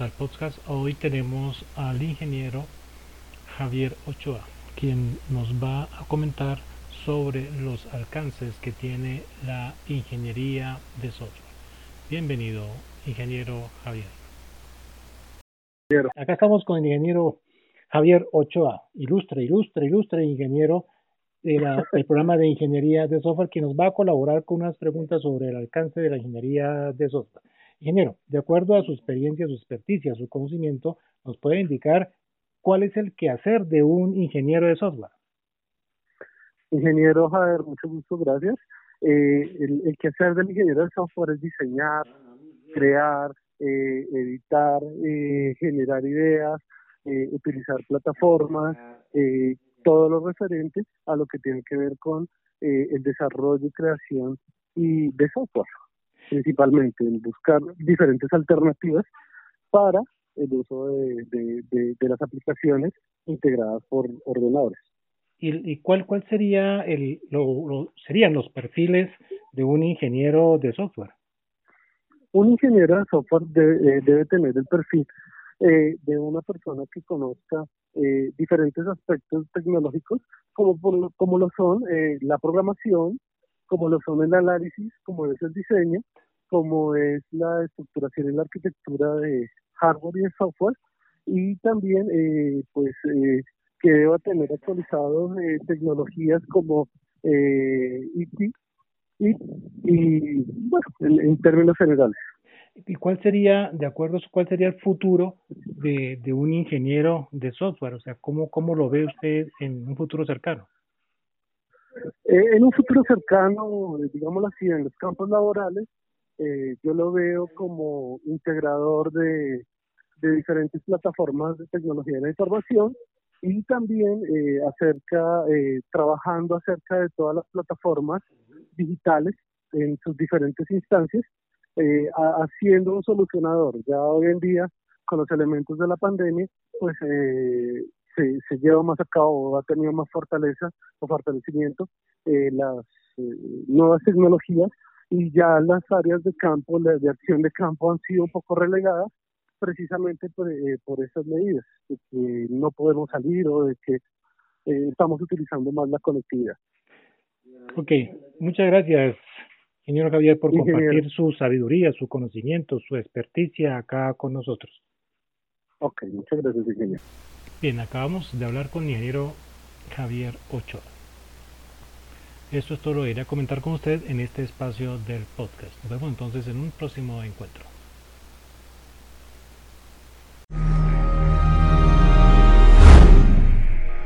al podcast. Hoy tenemos al ingeniero Javier Ochoa, quien nos va a comentar sobre los alcances que tiene la ingeniería de software. Bienvenido, ingeniero Javier. Acá estamos con el ingeniero Javier Ochoa, ilustre, ilustre, ilustre ingeniero del programa de ingeniería de software, que nos va a colaborar con unas preguntas sobre el alcance de la ingeniería de software. Ingeniero, de acuerdo a su experiencia, su experticia, su conocimiento, nos puede indicar cuál es el quehacer de un ingeniero de software. Ingeniero Javier, mucho gusto, gracias. Eh, el, quehacer del ingeniero de software es diseñar, crear, eh, editar, eh, generar ideas, utilizar plataformas, todo lo referente a lo que tiene que ver con el desarrollo y creación y de software principalmente en buscar diferentes alternativas para el uso de, las aplicaciones integradas por ordenadores. ¿Y, cuál, cuál sería el, lo, serían los perfiles de un ingeniero de software? Un ingeniero de software debe, eh, debe tener el perfil eh, de una persona que conozca eh, diferentes aspectos tecnológicos, como, como lo son la programación, como lo son el análisis, como es el diseño, como es la estructuración y la arquitectura de hardware y de software, y también eh, pues eh, que deba tener actualizados eh, tecnologías como eh, IT y, bueno, en, términos generales. ¿Y cuál sería, de acuerdo, cuál sería el futuro de, de un ingeniero de software? O sea, ¿cómo, ¿cómo lo ve usted en un futuro cercano? Eh, en un futuro cercano, digámoslo así, en los campos laborales, eh, yo lo veo como integrador de, diferentes plataformas de tecnología de la información y también eh, acerca, eh, trabajando acerca de todas las plataformas digitales en sus diferentes instancias, haciendo un solucionador. Ya hoy en día, con los elementos de la pandemia, pues se, se lleva más a cabo, ha tenido más fortaleza o fortalecimiento las nuevas tecnologías y ya las áreas de campo, de acción de campo han sido un poco relegadas precisamente por, eh, por esas medidas, de que no podemos salir o de que eh, estamos utilizando más la conectividad. Ok, muchas gracias, señor Javier, por compartir su sabiduría, su conocimiento, su experticia acá con nosotros. Ok, muchas gracias, ingeniero. Bien, acabamos de hablar con el ingeniero Javier Ochoa. Esto es todo lo que quería comentar con usted en este espacio del podcast. Nos vemos entonces en un próximo encuentro.